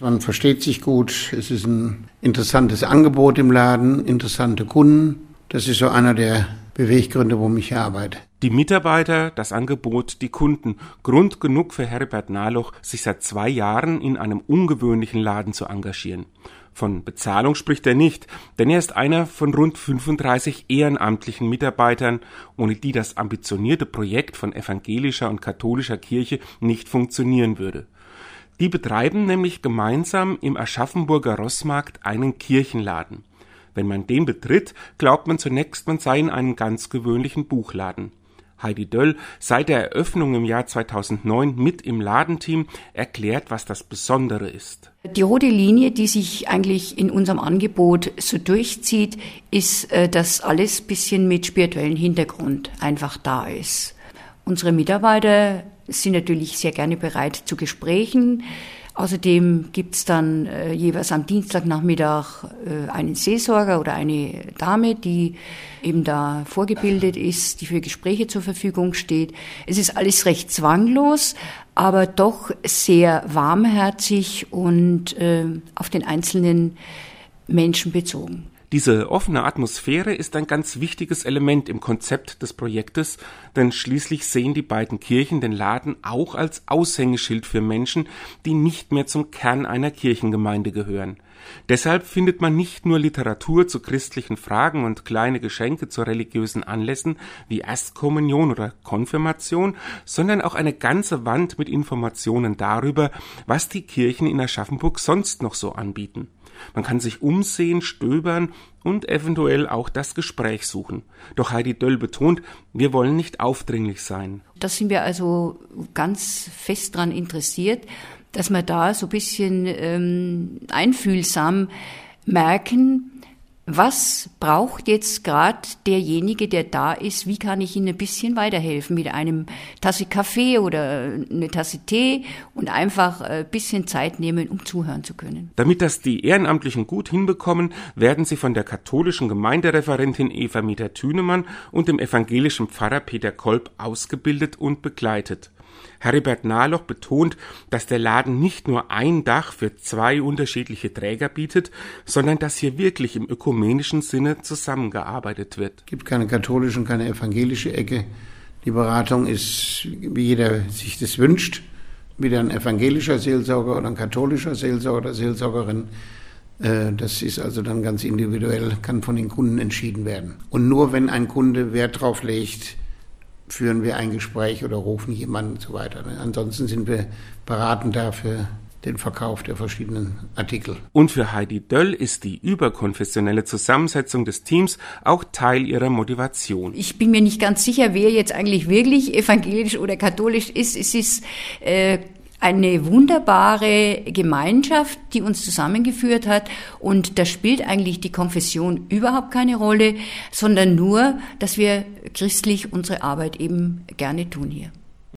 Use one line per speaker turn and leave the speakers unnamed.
Man versteht sich gut, es ist ein interessantes Angebot im Laden, interessante Kunden. Das ist so einer der Beweggründe, warum ich hier arbeite.
Die Mitarbeiter, das Angebot, die Kunden. Grund genug für Herbert Nahloch, sich seit zwei Jahren in einem ungewöhnlichen Laden zu engagieren. Von Bezahlung spricht er nicht, denn er ist einer von rund 35 ehrenamtlichen Mitarbeitern, ohne die das ambitionierte Projekt von evangelischer und katholischer Kirche nicht funktionieren würde. Die betreiben nämlich gemeinsam im Aschaffenburger Rossmarkt einen Kirchenladen. Wenn man den betritt, glaubt man zunächst, man sei in einem ganz gewöhnlichen Buchladen. Heidi Döll, seit der Eröffnung im Jahr 2009 mit im Ladenteam, erklärt, was das Besondere ist.
Die rote Linie, die sich eigentlich in unserem Angebot so durchzieht, ist, äh, dass alles bisschen mit spirituellem Hintergrund einfach da ist. Unsere Mitarbeiter sind natürlich sehr gerne bereit zu Gesprächen. Außerdem gibt's dann äh, jeweils am Dienstagnachmittag äh, einen Seelsorger oder eine Dame, die eben da vorgebildet ist, die für Gespräche zur Verfügung steht. Es ist alles recht zwanglos, aber doch sehr warmherzig und äh, auf den einzelnen Menschen bezogen.
Diese offene Atmosphäre ist ein ganz wichtiges Element im Konzept des Projektes, denn schließlich sehen die beiden Kirchen den Laden auch als Aushängeschild für Menschen, die nicht mehr zum Kern einer Kirchengemeinde gehören. Deshalb findet man nicht nur Literatur zu christlichen Fragen und kleine Geschenke zu religiösen Anlässen wie Erstkommunion oder Konfirmation, sondern auch eine ganze Wand mit Informationen darüber, was die Kirchen in Aschaffenburg sonst noch so anbieten. Man kann sich umsehen, stöbern und eventuell auch das Gespräch suchen. Doch Heidi Döll betont, wir wollen nicht aufdringlich sein.
Da sind wir also ganz fest dran interessiert, dass wir da so ein bisschen ähm, einfühlsam merken, was braucht jetzt gerade derjenige, der da ist? Wie kann ich Ihnen ein bisschen weiterhelfen mit einem Tasse Kaffee oder eine Tasse Tee und einfach ein bisschen Zeit nehmen, um zuhören zu können?
Damit das die Ehrenamtlichen gut hinbekommen, werden sie von der katholischen Gemeindereferentin Eva Mieter-Thünemann und dem evangelischen Pfarrer Peter Kolb ausgebildet und begleitet. Heribert Nahloch betont, dass der Laden nicht nur ein Dach für zwei unterschiedliche Träger bietet, sondern dass hier wirklich im ökumenischen Sinne zusammengearbeitet wird.
Es gibt keine katholische und keine evangelische Ecke. Die Beratung ist, wie jeder sich das wünscht, wieder ein evangelischer Seelsorger oder ein katholischer Seelsorger oder Seelsorgerin. Äh, das ist also dann ganz individuell, kann von den Kunden entschieden werden. Und nur wenn ein Kunde Wert drauf legt, führen wir ein Gespräch oder rufen jemanden und so weiter. Ansonsten sind wir beratend dafür den Verkauf der verschiedenen Artikel.
Und für Heidi Döll ist die überkonfessionelle Zusammensetzung des Teams auch Teil ihrer Motivation.
Ich bin mir nicht ganz sicher, wer jetzt eigentlich wirklich evangelisch oder katholisch ist. Es ist äh, eine wunderbare Gemeinschaft, die uns zusammengeführt hat. Und da spielt eigentlich die Konfession überhaupt keine Rolle, sondern nur, dass wir christlich unsere Arbeit eben gerne tun hier.